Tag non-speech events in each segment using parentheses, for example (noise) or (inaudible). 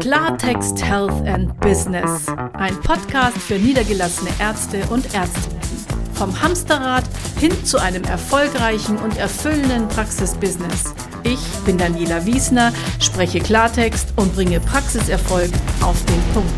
Klartext Health and Business. Ein Podcast für niedergelassene Ärzte und Ärztinnen. Vom Hamsterrad hin zu einem erfolgreichen und erfüllenden Praxisbusiness. Ich bin Daniela Wiesner, spreche Klartext und bringe Praxiserfolg auf den Punkt.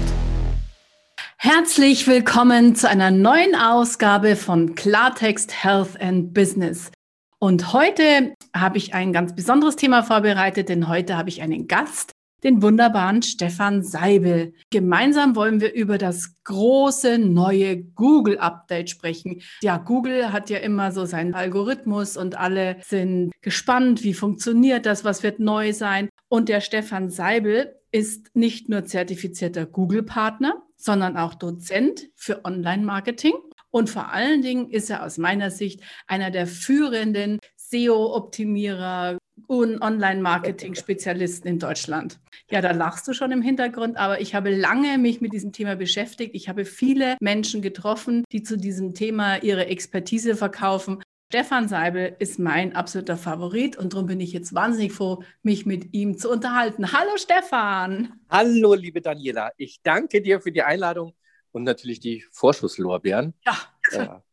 Herzlich willkommen zu einer neuen Ausgabe von Klartext Health and Business. Und heute habe ich ein ganz besonderes Thema vorbereitet, denn heute habe ich einen Gast, den wunderbaren Stefan Seibel. Gemeinsam wollen wir über das große neue Google-Update sprechen. Ja, Google hat ja immer so seinen Algorithmus und alle sind gespannt, wie funktioniert das, was wird neu sein. Und der Stefan Seibel ist nicht nur zertifizierter Google-Partner, sondern auch Dozent für Online-Marketing und vor allen Dingen ist er aus meiner Sicht einer der führenden SEO-Optimierer und Online-Marketing-Spezialisten in Deutschland. Ja, da lachst du schon im Hintergrund, aber ich habe lange mich mit diesem Thema beschäftigt. Ich habe viele Menschen getroffen, die zu diesem Thema ihre Expertise verkaufen. Stefan Seibel ist mein absoluter Favorit und darum bin ich jetzt wahnsinnig froh, mich mit ihm zu unterhalten. Hallo Stefan. Hallo liebe Daniela, ich danke dir für die Einladung und natürlich die Vorschusslorbeeren. Ja. (laughs)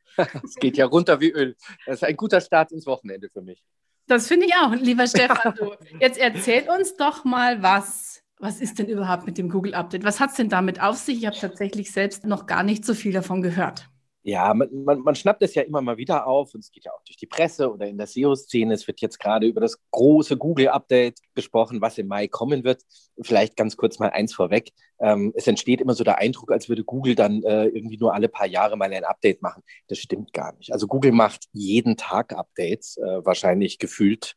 Es geht ja runter wie Öl. Das ist ein guter Start ins Wochenende für mich. Das finde ich auch, lieber (laughs) Stefan. Du. Jetzt erzähl uns doch mal was. Was ist denn überhaupt mit dem Google Update? Was hat es denn damit auf sich? Ich habe tatsächlich selbst noch gar nicht so viel davon gehört. Ja, man, man, man, schnappt es ja immer mal wieder auf und es geht ja auch durch die Presse oder in der SEO-Szene. Es wird jetzt gerade über das große Google-Update gesprochen, was im Mai kommen wird. Vielleicht ganz kurz mal eins vorweg. Ähm, es entsteht immer so der Eindruck, als würde Google dann äh, irgendwie nur alle paar Jahre mal ein Update machen. Das stimmt gar nicht. Also Google macht jeden Tag Updates, äh, wahrscheinlich gefühlt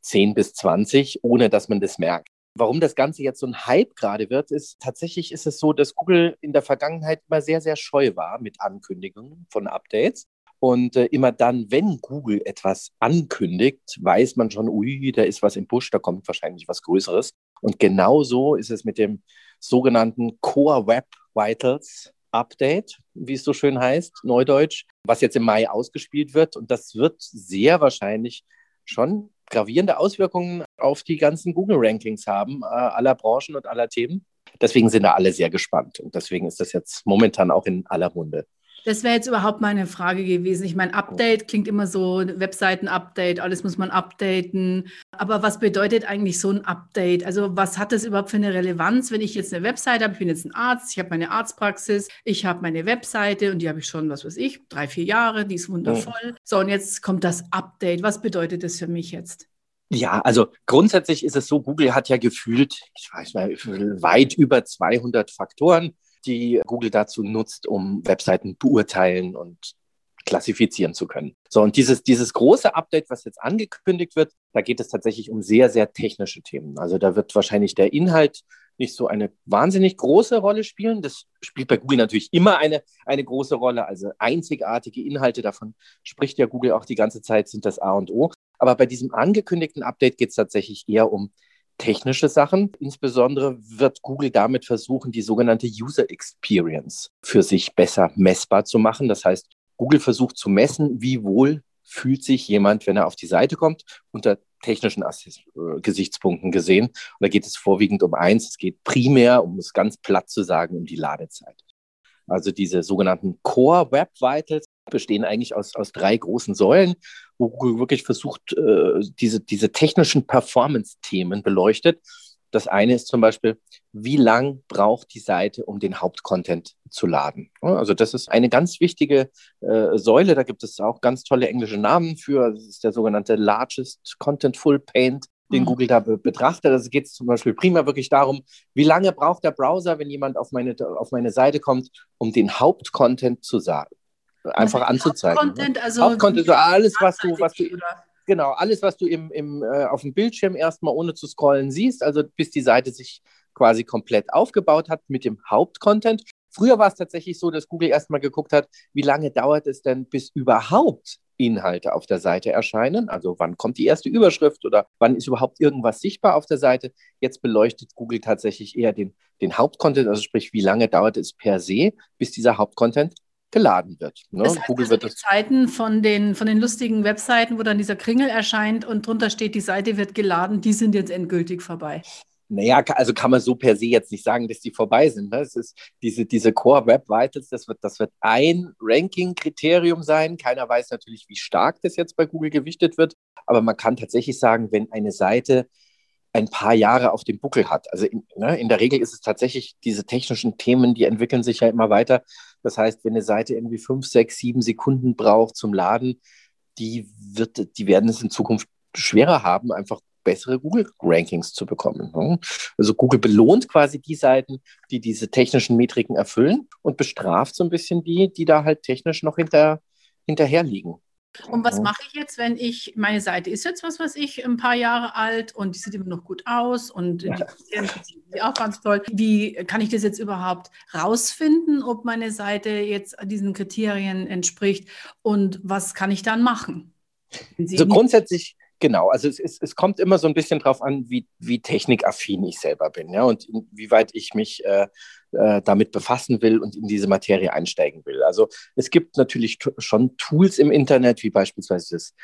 10 bis 20, ohne dass man das merkt. Warum das Ganze jetzt so ein Hype gerade wird, ist tatsächlich ist es so, dass Google in der Vergangenheit immer sehr, sehr scheu war mit Ankündigungen von Updates. Und äh, immer dann, wenn Google etwas ankündigt, weiß man schon, ui, da ist was im Busch, da kommt wahrscheinlich was Größeres. Und genauso ist es mit dem sogenannten Core Web Vitals Update, wie es so schön heißt, Neudeutsch, was jetzt im Mai ausgespielt wird. Und das wird sehr wahrscheinlich schon gravierende Auswirkungen auf die ganzen Google-Rankings haben, äh, aller Branchen und aller Themen. Deswegen sind da alle sehr gespannt und deswegen ist das jetzt momentan auch in aller Munde. Das wäre jetzt überhaupt meine Frage gewesen. Ich meine, Update klingt immer so, Webseiten-Update, alles muss man updaten. Aber was bedeutet eigentlich so ein Update? Also was hat das überhaupt für eine Relevanz, wenn ich jetzt eine Webseite habe? Ich bin jetzt ein Arzt, ich habe meine Arztpraxis, ich habe meine Webseite und die habe ich schon, was weiß ich, drei, vier Jahre, die ist wundervoll. Ja. So, und jetzt kommt das Update. Was bedeutet das für mich jetzt? Ja, also grundsätzlich ist es so, Google hat ja gefühlt, ich weiß mal, weit über 200 Faktoren die Google dazu nutzt, um Webseiten beurteilen und klassifizieren zu können. So, und dieses, dieses große Update, was jetzt angekündigt wird, da geht es tatsächlich um sehr, sehr technische Themen. Also da wird wahrscheinlich der Inhalt nicht so eine wahnsinnig große Rolle spielen. Das spielt bei Google natürlich immer eine, eine große Rolle. Also einzigartige Inhalte, davon spricht ja Google auch die ganze Zeit, sind das A und O. Aber bei diesem angekündigten Update geht es tatsächlich eher um technische Sachen. Insbesondere wird Google damit versuchen, die sogenannte User Experience für sich besser messbar zu machen. Das heißt, Google versucht zu messen, wie wohl fühlt sich jemand, wenn er auf die Seite kommt, unter technischen äh, Gesichtspunkten gesehen. Und da geht es vorwiegend um eins, es geht primär, um es ganz platt zu sagen, um die Ladezeit. Also diese sogenannten Core Web Vitals bestehen eigentlich aus, aus drei großen Säulen, wo Google wirklich versucht, äh, diese, diese technischen Performance-Themen beleuchtet. Das eine ist zum Beispiel, wie lang braucht die Seite, um den Hauptcontent zu laden? Also das ist eine ganz wichtige äh, Säule. Da gibt es auch ganz tolle englische Namen für. Das ist der sogenannte Largest Contentful Paint, den mhm. Google da be betrachtet. Also geht es zum Beispiel primär wirklich darum, wie lange braucht der Browser, wenn jemand auf meine, auf meine Seite kommt, um den Hauptcontent zu einfach anzuzeigen. Hauptcontent, ne? also Hauptcontent, alles, was du, was du, genau, alles, was du im, im, äh, auf dem Bildschirm erstmal ohne zu scrollen siehst, also bis die Seite sich quasi komplett aufgebaut hat mit dem Hauptcontent. Früher war es tatsächlich so, dass Google erstmal geguckt hat, wie lange dauert es denn, bis überhaupt Inhalte auf der Seite erscheinen. Also wann kommt die erste Überschrift oder wann ist überhaupt irgendwas sichtbar auf der Seite. Jetzt beleuchtet Google tatsächlich eher den, den Hauptcontent, also sprich, wie lange dauert es per se, bis dieser Hauptcontent geladen wird. Ne? Das heißt, Google also wird die Zeiten von den, von den lustigen Webseiten, wo dann dieser Kringel erscheint und drunter steht, die Seite wird geladen, die sind jetzt endgültig vorbei. Naja, also kann man so per se jetzt nicht sagen, dass die vorbei sind. Ne? Es ist diese, diese Core Web Vitals, das wird, das wird ein Ranking-Kriterium sein. Keiner weiß natürlich, wie stark das jetzt bei Google gewichtet wird. Aber man kann tatsächlich sagen, wenn eine Seite ein paar Jahre auf dem Buckel hat. Also in, ne, in der Regel ist es tatsächlich diese technischen Themen, die entwickeln sich ja immer weiter. Das heißt, wenn eine Seite irgendwie fünf, sechs, sieben Sekunden braucht zum Laden, die, wird, die werden es in Zukunft schwerer haben, einfach bessere Google-Rankings zu bekommen. Ne? Also Google belohnt quasi die Seiten, die diese technischen Metriken erfüllen und bestraft so ein bisschen die, die da halt technisch noch hinter, hinterher liegen. Und was mache ich jetzt, wenn ich, meine Seite ist jetzt, was weiß ich, ein paar Jahre alt und die sieht immer noch gut aus und die ist auch ganz toll. Wie kann ich das jetzt überhaupt rausfinden, ob meine Seite jetzt diesen Kriterien entspricht und was kann ich dann machen? So grundsätzlich Genau, also es, es, es kommt immer so ein bisschen drauf an, wie, wie technikaffin ich selber bin, ja, und inwieweit ich mich äh, äh, damit befassen will und in diese Materie einsteigen will. Also es gibt natürlich schon Tools im Internet, wie beispielsweise das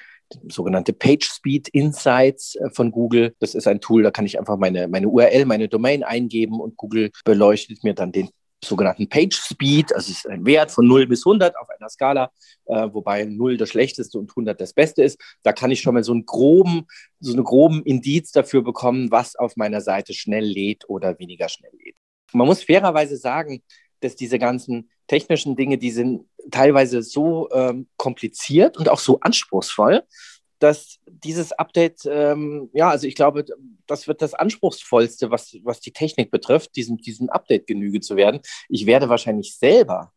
sogenannte PageSpeed Insights äh, von Google. Das ist ein Tool, da kann ich einfach meine, meine URL, meine Domain eingeben und Google beleuchtet mir dann den sogenannten Page Speed, also es ist ein Wert von 0 bis 100 auf einer Skala, äh, wobei 0 das schlechteste und 100 das beste ist. Da kann ich schon mal so einen groben, so einen groben Indiz dafür bekommen, was auf meiner Seite schnell lädt oder weniger schnell lädt. Man muss fairerweise sagen, dass diese ganzen technischen Dinge, die sind teilweise so ähm, kompliziert und auch so anspruchsvoll, dass dieses Update, ähm, ja, also ich glaube, das wird das Anspruchsvollste, was, was die Technik betrifft, diesem, diesem Update Genüge zu werden. Ich werde wahrscheinlich selber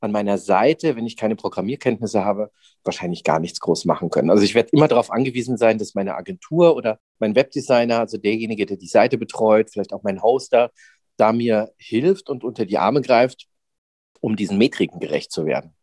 an meiner Seite, wenn ich keine Programmierkenntnisse habe, wahrscheinlich gar nichts groß machen können. Also ich werde immer darauf angewiesen sein, dass meine Agentur oder mein Webdesigner, also derjenige, der die Seite betreut, vielleicht auch mein Hoster, da mir hilft und unter die Arme greift, um diesen Metriken gerecht zu werden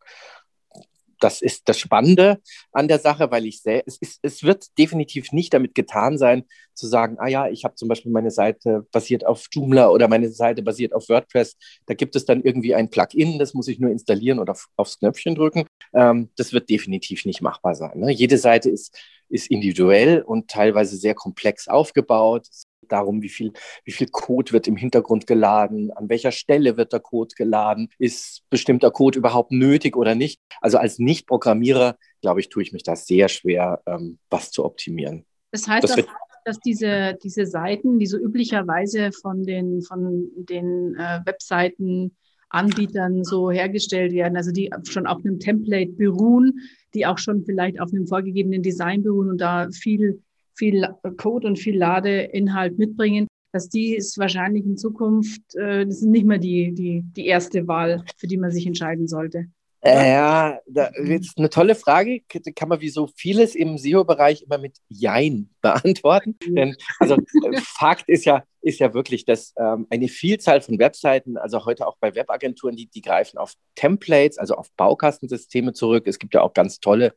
das ist das Spannende an der Sache, weil ich sehe, es, ist, es wird definitiv nicht damit getan sein, zu sagen, ah ja, ich habe zum Beispiel meine Seite basiert auf Joomla oder meine Seite basiert auf WordPress. Da gibt es dann irgendwie ein Plugin, das muss ich nur installieren oder aufs Knöpfchen drücken. Ähm, das wird definitiv nicht machbar sein. Ne? Jede Seite ist, ist individuell und teilweise sehr komplex aufgebaut. Darum, wie viel, wie viel Code wird im Hintergrund geladen, an welcher Stelle wird der Code geladen, ist bestimmter Code überhaupt nötig oder nicht. Also als Nicht-Programmierer, glaube ich, tue ich mich da sehr schwer, ähm, was zu optimieren. Das heißt, das dass, dass diese, diese Seiten, die so üblicherweise von den, von den äh, Webseiten Anbietern so hergestellt werden, also die schon auf einem Template beruhen, die auch schon vielleicht auf einem vorgegebenen Design beruhen und da viel viel Code und viel Ladeinhalt mitbringen, dass die ist wahrscheinlich in Zukunft, äh, das ist nicht mehr die, die, die erste Wahl, für die man sich entscheiden sollte. Äh, ja, das ist eine tolle Frage. Kann man wie so vieles im SEO-Bereich immer mit Jein (laughs) beantworten. Mhm. Denn also äh, Fakt ist ja, ist ja wirklich, dass ähm, eine Vielzahl von Webseiten, also heute auch bei Webagenturen, die, die greifen auf Templates, also auf Baukastensysteme zurück. Es gibt ja auch ganz tolle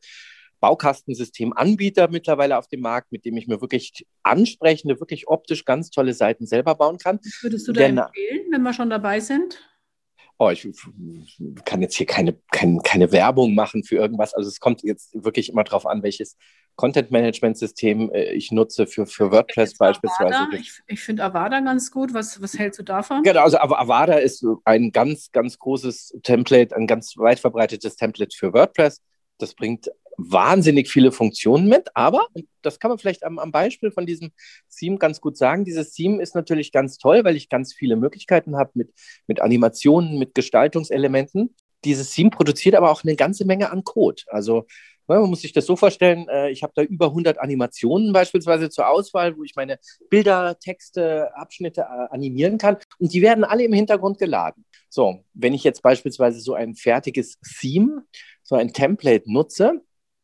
Baukastensystemanbieter mittlerweile auf dem Markt, mit dem ich mir wirklich ansprechende, wirklich optisch ganz tolle Seiten selber bauen kann. Was würdest du da Denn, empfehlen, wenn wir schon dabei sind? Oh, ich kann jetzt hier keine, keine, keine Werbung machen für irgendwas. Also es kommt jetzt wirklich immer darauf an, welches Content-Management-System äh, ich nutze für, für WordPress beispielsweise. Avada. Ich, ich finde Avada ganz gut. Was, was hältst du davon? Genau, also Avada ist ein ganz, ganz großes Template, ein ganz weit verbreitetes Template für WordPress. Das bringt wahnsinnig viele Funktionen mit, aber das kann man vielleicht am, am, Beispiel von diesem Theme ganz gut sagen. Dieses Theme ist natürlich ganz toll, weil ich ganz viele Möglichkeiten habe mit, mit Animationen, mit Gestaltungselementen. Dieses Theme produziert aber auch eine ganze Menge an Code. Also ne, man muss sich das so vorstellen, äh, ich habe da über 100 Animationen beispielsweise zur Auswahl, wo ich meine Bilder, Texte, Abschnitte äh, animieren kann und die werden alle im Hintergrund geladen. So, wenn ich jetzt beispielsweise so ein fertiges Theme, so ein Template nutze,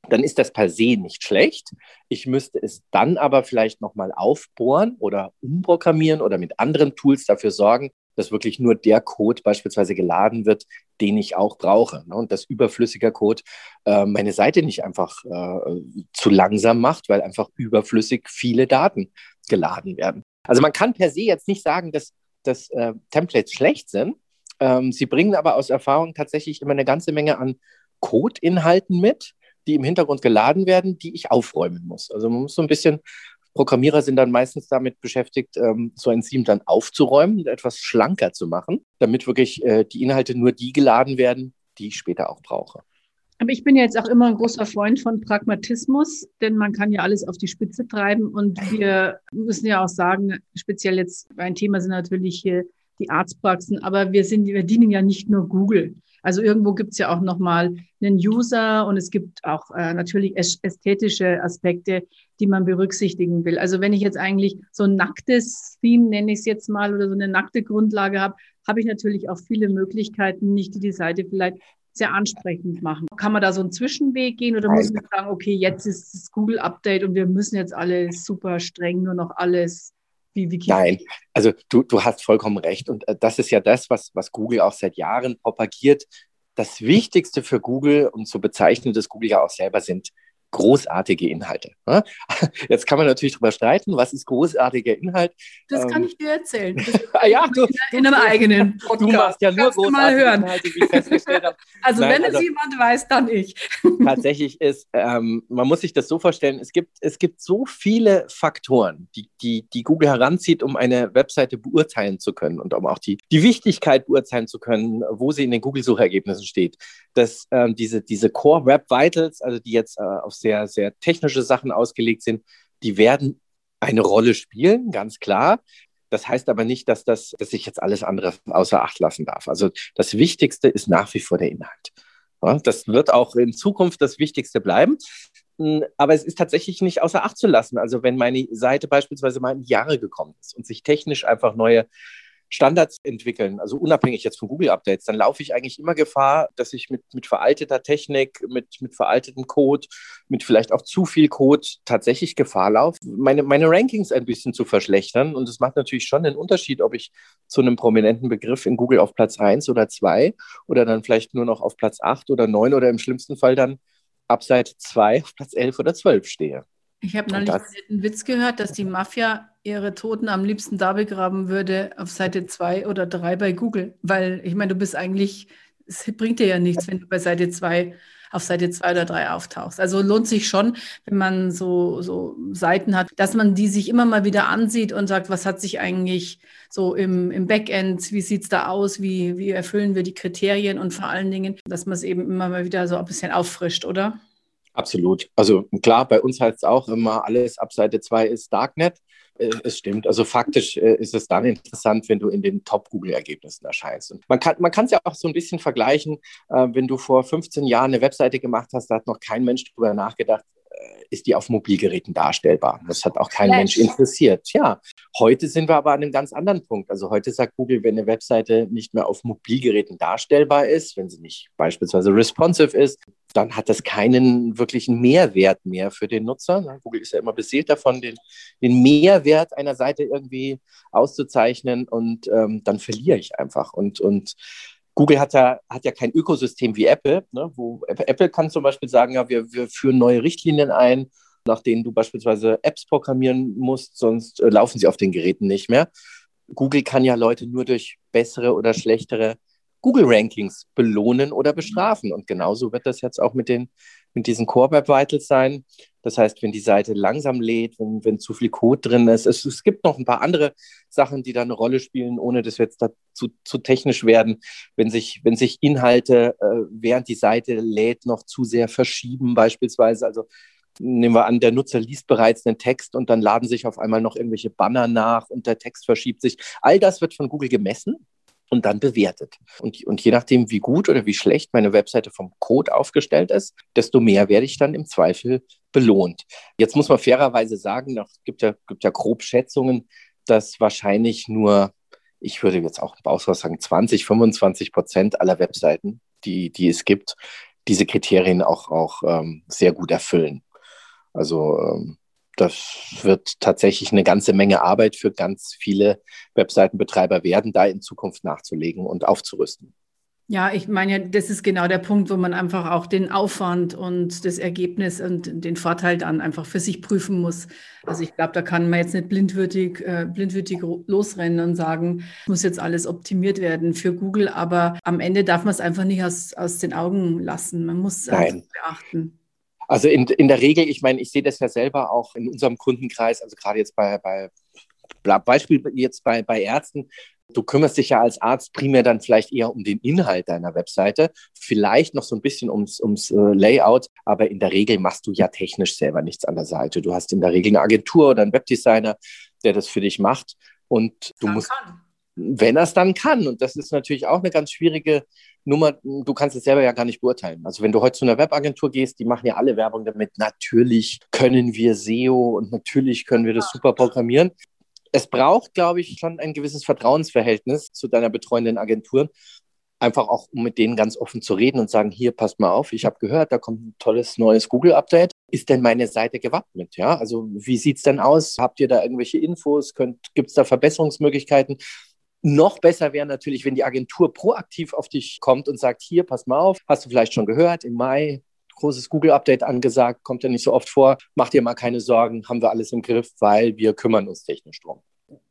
dann ist das per se nicht schlecht. Ich müsste es dann aber vielleicht nochmal aufbohren oder umprogrammieren oder mit anderen Tools dafür sorgen, dass wirklich nur der Code beispielsweise geladen wird, den ich auch brauche. Ne? Und dass überflüssiger Code äh, meine Seite nicht einfach äh, zu langsam macht, weil einfach überflüssig viele Daten geladen werden. Also man kann per se jetzt nicht sagen, dass, dass äh, Templates schlecht sind. Ähm, sie bringen aber aus Erfahrung tatsächlich immer eine ganze Menge an Codeinhalten mit die im Hintergrund geladen werden, die ich aufräumen muss. Also man muss so ein bisschen Programmierer sind dann meistens damit beschäftigt, ähm, so ein Theme dann aufzuräumen und etwas schlanker zu machen, damit wirklich äh, die Inhalte nur die geladen werden, die ich später auch brauche. Aber ich bin jetzt auch immer ein großer Freund von Pragmatismus, denn man kann ja alles auf die Spitze treiben. Und wir müssen ja auch sagen, speziell jetzt ein Thema sind natürlich hier die Arztpraxen, aber wir sind, wir dienen ja nicht nur Google. Also irgendwo gibt es ja auch nochmal einen User und es gibt auch äh, natürlich ästhetische Aspekte, die man berücksichtigen will. Also wenn ich jetzt eigentlich so ein nacktes Theme, nenne ich es jetzt mal, oder so eine nackte Grundlage habe, habe ich natürlich auch viele Möglichkeiten, nicht die die Seite vielleicht sehr ansprechend machen. Kann man da so einen Zwischenweg gehen oder muss man sagen, okay, jetzt ist das Google-Update und wir müssen jetzt alle super streng nur noch alles wie, wie Nein, also du, du hast vollkommen recht. Und äh, das ist ja das, was, was Google auch seit Jahren propagiert. Das Wichtigste für Google, und so bezeichnet es Google ja auch selber, sind großartige Inhalte. Ne? (laughs) Jetzt kann man natürlich darüber streiten, was ist großartiger Inhalt. Das kann ähm, ich dir erzählen. Ah (laughs) ja, du, in, in einem eigenen Podcast. (laughs) Du machst ja nur großartige mal hören. Inhalte, wie ich festgestellt habe. Also Nein, wenn also, es jemand weiß, dann ich. Tatsächlich ist, ähm, man muss sich das so vorstellen, es gibt, es gibt so viele Faktoren, die, die, die Google heranzieht, um eine Webseite beurteilen zu können und um auch die, die Wichtigkeit beurteilen zu können, wo sie in den Google-Suchergebnissen steht. Dass ähm, diese, diese Core Web Vitals, also die jetzt äh, auf sehr, sehr technische Sachen ausgelegt sind, die werden eine Rolle spielen, ganz klar. Das heißt aber nicht, dass, das, dass ich jetzt alles andere außer Acht lassen darf. Also das Wichtigste ist nach wie vor der Inhalt. Ja, das wird auch in Zukunft das Wichtigste bleiben. Hm, aber es ist tatsächlich nicht außer Acht zu lassen. Also wenn meine Seite beispielsweise mal in Jahre gekommen ist und sich technisch einfach neue Standards entwickeln, also unabhängig jetzt von Google-Updates, dann laufe ich eigentlich immer Gefahr, dass ich mit, mit veralteter Technik, mit, mit veraltetem Code, mit vielleicht auch zu viel Code tatsächlich Gefahr laufe, meine, meine Rankings ein bisschen zu verschlechtern. Und es macht natürlich schon einen Unterschied, ob ich zu einem prominenten Begriff in Google auf Platz 1 oder 2 oder dann vielleicht nur noch auf Platz 8 oder 9 oder im schlimmsten Fall dann ab Seite 2 auf Platz 11 oder 12 stehe. Ich habe neulich einen Witz gehört, dass die Mafia ihre Toten am liebsten da begraben würde auf Seite 2 oder 3 bei Google. Weil ich meine, du bist eigentlich, es bringt dir ja nichts, wenn du bei Seite 2 auf Seite 2 oder 3 auftauchst. Also lohnt sich schon, wenn man so, so Seiten hat, dass man die sich immer mal wieder ansieht und sagt, was hat sich eigentlich so im, im Backend, wie sieht es da aus, wie, wie erfüllen wir die Kriterien und vor allen Dingen, dass man es eben immer mal wieder so ein bisschen auffrischt, oder? Absolut. Also klar, bei uns heißt es auch immer, alles ab Seite 2 ist Darknet. Äh, es stimmt. Also faktisch äh, ist es dann interessant, wenn du in den Top-Google-Ergebnissen erscheinst. Und man kann man es ja auch so ein bisschen vergleichen, äh, wenn du vor 15 Jahren eine Webseite gemacht hast, da hat noch kein Mensch darüber nachgedacht, ist die auf Mobilgeräten darstellbar. Das hat auch kein. Mensch interessiert. Ja, heute sind wir aber an einem ganz anderen Punkt. Also heute sagt Google, wenn eine Webseite nicht mehr auf Mobilgeräten darstellbar ist, wenn sie nicht beispielsweise responsive ist, dann hat das keinen wirklichen Mehrwert mehr für den Nutzer. Google ist ja immer beseelt davon, den, den Mehrwert einer Seite irgendwie auszuzeichnen und ähm, dann verliere ich einfach. Und, und Google hat ja, hat ja kein Ökosystem wie Apple, ne, wo Apple kann zum Beispiel sagen, ja, wir, wir führen neue Richtlinien ein, nach denen du beispielsweise Apps programmieren musst, sonst äh, laufen sie auf den Geräten nicht mehr. Google kann ja Leute nur durch bessere oder schlechtere Google-Rankings belohnen oder bestrafen. Und genauso wird das jetzt auch mit, den, mit diesen Core Web Vitals sein. Das heißt, wenn die Seite langsam lädt, wenn, wenn zu viel Code drin ist. Es, es gibt noch ein paar andere Sachen, die da eine Rolle spielen, ohne dass wir jetzt dazu zu technisch werden. Wenn sich, wenn sich Inhalte, äh, während die Seite lädt, noch zu sehr verschieben, beispielsweise. Also nehmen wir an, der Nutzer liest bereits einen Text und dann laden sich auf einmal noch irgendwelche Banner nach und der Text verschiebt sich. All das wird von Google gemessen und dann bewertet. Und, und je nachdem, wie gut oder wie schlecht meine Webseite vom Code aufgestellt ist, desto mehr werde ich dann im Zweifel belohnt. Jetzt muss man fairerweise sagen, es gibt ja, gibt ja grob Schätzungen, dass wahrscheinlich nur, ich würde jetzt auch im Baushaus sagen, 20, 25 Prozent aller Webseiten, die, die es gibt, diese Kriterien auch, auch ähm, sehr gut erfüllen. Also ähm, das wird tatsächlich eine ganze Menge Arbeit für ganz viele Webseitenbetreiber werden, da in Zukunft nachzulegen und aufzurüsten. Ja, ich meine, das ist genau der Punkt, wo man einfach auch den Aufwand und das Ergebnis und den Vorteil dann einfach für sich prüfen muss. Also ich glaube, da kann man jetzt nicht blindwürdig, äh, blindwürdig losrennen und sagen, muss jetzt alles optimiert werden für Google, aber am Ende darf man es einfach nicht aus, aus den Augen lassen. Man muss es beachten. Also in, in der Regel, ich meine, ich sehe das ja selber auch in unserem Kundenkreis, also gerade jetzt bei, bei Beispiel jetzt bei, bei Ärzten, Du kümmerst dich ja als Arzt primär dann vielleicht eher um den Inhalt deiner Webseite, vielleicht noch so ein bisschen ums, ums äh, Layout, aber in der Regel machst du ja technisch selber nichts an der Seite. Du hast in der Regel eine Agentur oder einen Webdesigner, der das für dich macht und du musst, kann. Wenn er es dann kann. Und das ist natürlich auch eine ganz schwierige Nummer. Du kannst es selber ja gar nicht beurteilen. Also wenn du heute zu einer Webagentur gehst, die machen ja alle Werbung damit. Natürlich können wir SEO und natürlich können wir das super programmieren es braucht, glaube ich, schon ein gewisses Vertrauensverhältnis zu deiner betreuenden Agentur. Einfach auch, um mit denen ganz offen zu reden und sagen, hier, passt mal auf, ich habe gehört, da kommt ein tolles neues Google-Update. Ist denn meine Seite gewappnet? Ja, also wie sieht es denn aus? Habt ihr da irgendwelche Infos? Gibt es da Verbesserungsmöglichkeiten? Noch besser wäre natürlich, wenn die Agentur proaktiv auf dich kommt und sagt, hier, pass mal auf, hast du vielleicht schon gehört, im Mai großes Google-Update angesagt, kommt ja nicht so oft vor. Mach dir mal keine Sorgen, haben wir alles im Griff, weil wir kümmern uns technisch drum.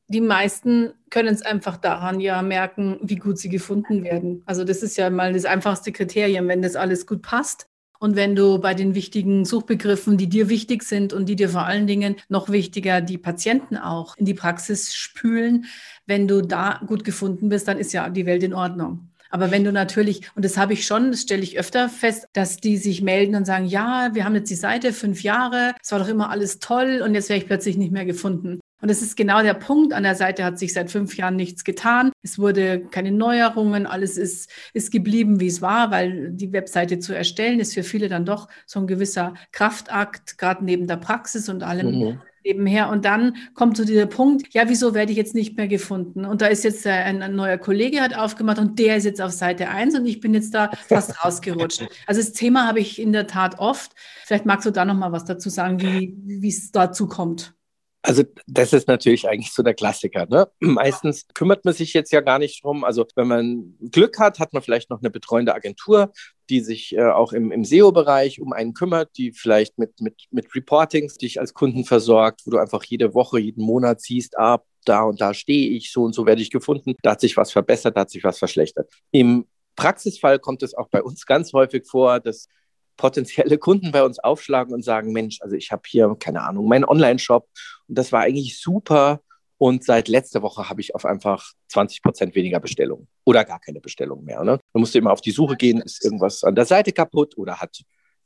Die meisten können es einfach daran ja merken, wie gut sie gefunden werden. Also das ist ja mal das einfachste Kriterium, wenn das alles gut passt. Und wenn du bei den wichtigen Suchbegriffen, die dir wichtig sind und die dir vor allen Dingen noch wichtiger, die Patienten auch in die Praxis spülen, wenn du da gut gefunden bist, dann ist ja die Welt in Ordnung. Aber wenn du natürlich, und das habe ich schon, das stelle ich öfter fest, dass die sich melden und sagen, ja, wir haben jetzt die Seite fünf Jahre, es war doch immer alles toll und jetzt wäre ich plötzlich nicht mehr gefunden. Und das ist genau der Punkt. An der Seite hat sich seit fünf Jahren nichts getan. Es wurde keine Neuerungen. Alles ist, ist geblieben, wie es war, weil die Webseite zu erstellen ist für viele dann doch so ein gewisser Kraftakt, gerade neben der Praxis und allem, mhm nebenher. Und dann kommt so dieser Punkt, ja, wieso werde ich jetzt nicht mehr gefunden? Und da ist jetzt ein, ein, neuer Kollege hat aufgemacht und der ist jetzt auf Seite 1 und ich bin jetzt da fast (laughs) rausgerutscht. Also das Thema habe ich in der Tat oft. Vielleicht magst du da noch mal was dazu sagen, wie es dazu kommt. Also das ist natürlich eigentlich so der Klassiker. Ne? (clears throat) Meistens kümmert man sich jetzt ja gar nicht drum. Also wenn man Glück hat, hat man vielleicht noch eine betreuende Agentur, die sich äh, auch im, im SEO-Bereich um einen kümmert, die vielleicht mit, mit, mit Reportings dich als Kunden versorgt, wo du einfach jede Woche, jeden Monat siehst, ah, da und da stehe ich, so und so werde ich gefunden, da hat sich was verbessert, da hat sich was verschlechtert. Im Praxisfall kommt es auch bei uns ganz häufig vor, dass potenzielle Kunden bei uns aufschlagen und sagen, Mensch, also ich habe hier, keine Ahnung, meinen Online-Shop und das war eigentlich super. Und seit letzter Woche habe ich auf einfach 20 Prozent weniger Bestellungen oder gar keine Bestellungen mehr. Ne? Man musste immer auf die Suche gehen, ist irgendwas an der Seite kaputt oder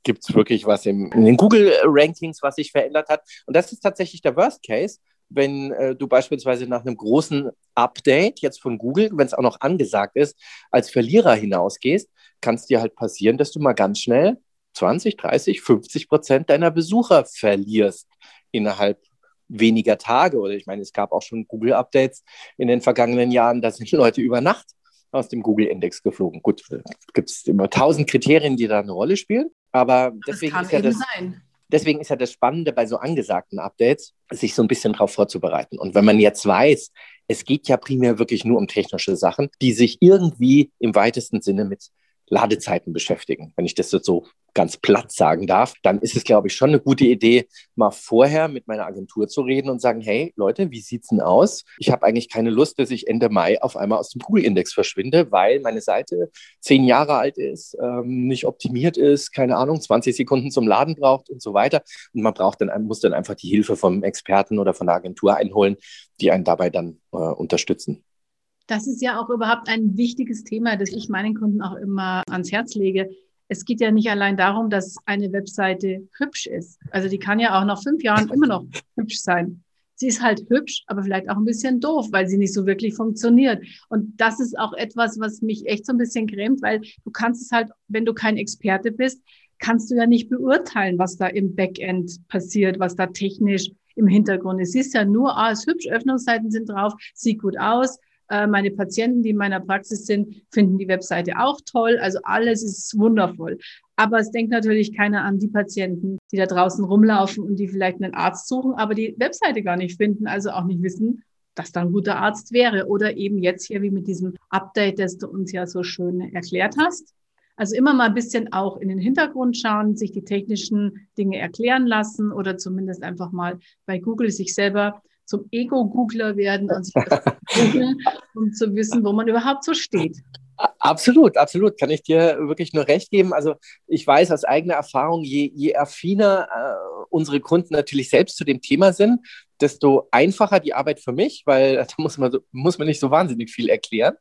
gibt es wirklich was im, in den Google-Rankings, was sich verändert hat. Und das ist tatsächlich der Worst Case, wenn äh, du beispielsweise nach einem großen Update jetzt von Google, wenn es auch noch angesagt ist, als Verlierer hinausgehst, kann es dir halt passieren, dass du mal ganz schnell 20, 30, 50 Prozent deiner Besucher verlierst innerhalb weniger Tage. Oder ich meine, es gab auch schon Google-Updates in den vergangenen Jahren, da sind (laughs) Leute über Nacht aus dem Google-Index geflogen. Gut, gibt es immer tausend Kriterien, die da eine Rolle spielen, aber deswegen ist, ja das, deswegen ist ja das Spannende bei so angesagten Updates, sich so ein bisschen darauf vorzubereiten. Und wenn man jetzt weiß, es geht ja primär wirklich nur um technische Sachen, die sich irgendwie im weitesten Sinne mit Ladezeiten beschäftigen. Wenn ich das jetzt so ganz platt sagen darf, dann ist es, glaube ich, schon eine gute Idee, mal vorher mit meiner Agentur zu reden und sagen, hey Leute, wie sieht's denn aus? Ich habe eigentlich keine Lust, dass ich Ende Mai auf einmal aus dem Google-Index verschwinde, weil meine Seite zehn Jahre alt ist, ähm, nicht optimiert ist, keine Ahnung, 20 Sekunden zum Laden braucht und so weiter. Und man braucht dann, muss dann einfach die Hilfe vom Experten oder von der Agentur einholen, die einen dabei dann äh, unterstützen. Das ist ja auch überhaupt ein wichtiges Thema, das ich meinen Kunden auch immer ans Herz lege. Es geht ja nicht allein darum, dass eine Webseite hübsch ist. Also die kann ja auch nach fünf Jahren immer noch hübsch sein. Sie ist halt hübsch, aber vielleicht auch ein bisschen doof, weil sie nicht so wirklich funktioniert. Und das ist auch etwas, was mich echt so ein bisschen grämt, weil du kannst es halt, wenn du kein Experte bist, kannst du ja nicht beurteilen, was da im Backend passiert, was da technisch im Hintergrund ist. Siehst ja nur, ah, ist hübsch, Öffnungsseiten sind drauf, sieht gut aus, meine Patienten, die in meiner Praxis sind, finden die Webseite auch toll. Also alles ist wundervoll. Aber es denkt natürlich keiner an die Patienten, die da draußen rumlaufen und die vielleicht einen Arzt suchen, aber die Webseite gar nicht finden, also auch nicht wissen, dass da ein guter Arzt wäre. Oder eben jetzt hier wie mit diesem Update, das du uns ja so schön erklärt hast. Also immer mal ein bisschen auch in den Hintergrund schauen, sich die technischen Dinge erklären lassen oder zumindest einfach mal bei Google sich selber zum Ego-Googler werden und um zu wissen, wo man überhaupt so steht. Absolut, absolut. Kann ich dir wirklich nur recht geben. Also ich weiß aus eigener Erfahrung, je, je affiner äh, unsere Kunden natürlich selbst zu dem Thema sind, desto einfacher die Arbeit für mich, weil (laughs) da muss man, so, muss man nicht so wahnsinnig viel erklären.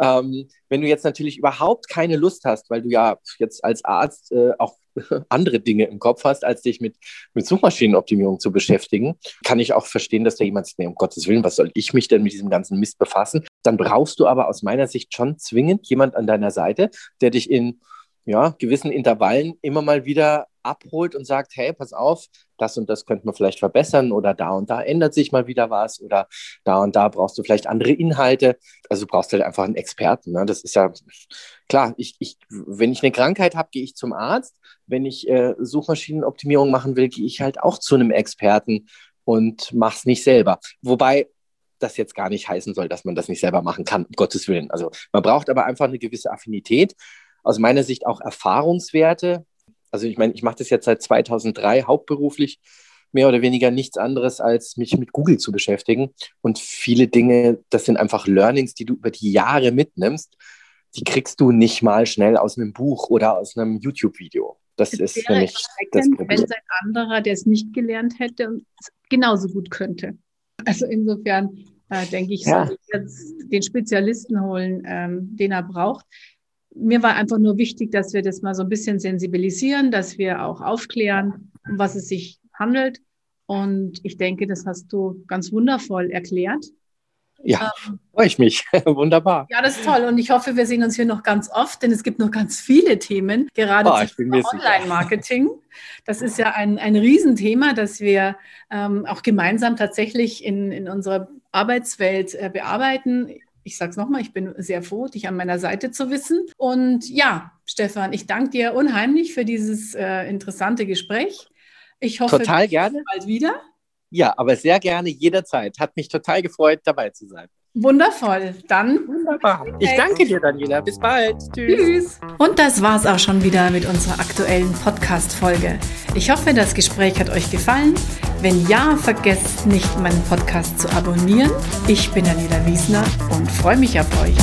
Ähm, wenn du jetzt natürlich überhaupt keine Lust hast, weil du ja jetzt als Arzt äh, auch (laughs) andere Dinge im Kopf hast, als dich mit, mit Suchmaschinenoptimierung zu beschäftigen, kann ich auch verstehen, dass da jemand sagt, nee, um Gottes Willen, was soll ich mich denn mit diesem ganzen Mist befassen? Dann brauchst du aber aus meiner Sicht schon zwingend jemand an deiner Seite, der dich in ja, gewissen Intervallen immer mal wieder abholt und sagt, hey, pass auf, das und das könnte man vielleicht verbessern oder da und da ändert sich mal wieder was oder da und da brauchst du vielleicht andere Inhalte. Also du brauchst halt einfach einen Experten. Ne? Das ist ja klar, ich, ich, wenn ich eine Krankheit habe, gehe ich zum Arzt. Wenn ich äh, Suchmaschinenoptimierung machen will, gehe ich halt auch zu einem Experten und mache es nicht selber. Wobei das jetzt gar nicht heißen soll, dass man das nicht selber machen kann, um Gottes Willen. Also man braucht aber einfach eine gewisse Affinität aus meiner Sicht auch Erfahrungswerte, also ich meine, ich mache das jetzt seit 2003 hauptberuflich, mehr oder weniger nichts anderes, als mich mit Google zu beschäftigen. Und viele Dinge, das sind einfach Learnings, die du über die Jahre mitnimmst, die kriegst du nicht mal schnell aus einem Buch oder aus einem YouTube-Video. Das es ist nämlich das Problem. Wenn es ein anderer, der es nicht gelernt hätte und es genauso gut könnte. Also insofern äh, denke ich, ja. den Spezialisten holen, ähm, den er braucht mir war einfach nur wichtig, dass wir das mal so ein bisschen sensibilisieren, dass wir auch aufklären, um was es sich handelt. Und ich denke, das hast du ganz wundervoll erklärt. Ja, ähm, freue ich mich. (laughs) Wunderbar. Ja, das ist toll. Und ich hoffe, wir sehen uns hier noch ganz oft, denn es gibt noch ganz viele Themen, gerade oh, zum Online-Marketing. Das ist ja ein, ein Riesenthema, das wir ähm, auch gemeinsam tatsächlich in, in unserer Arbeitswelt äh, bearbeiten ich sage es nochmal, ich bin sehr froh, dich an meiner Seite zu wissen. Und ja, Stefan, ich danke dir unheimlich für dieses äh, interessante Gespräch. Ich hoffe, total gerne. bald wieder. Ja, aber sehr gerne jederzeit. Hat mich total gefreut, dabei zu sein. Wundervoll. Dann. Wunderbar. Ich danke dir, Daniela. Bis bald. Tschüss. Tschüss. Und das war's auch schon wieder mit unserer aktuellen Podcast-Folge. Ich hoffe, das Gespräch hat euch gefallen. Wenn ja, vergesst nicht, meinen Podcast zu abonnieren. Ich bin Daniela Wiesner und freue mich auf euch.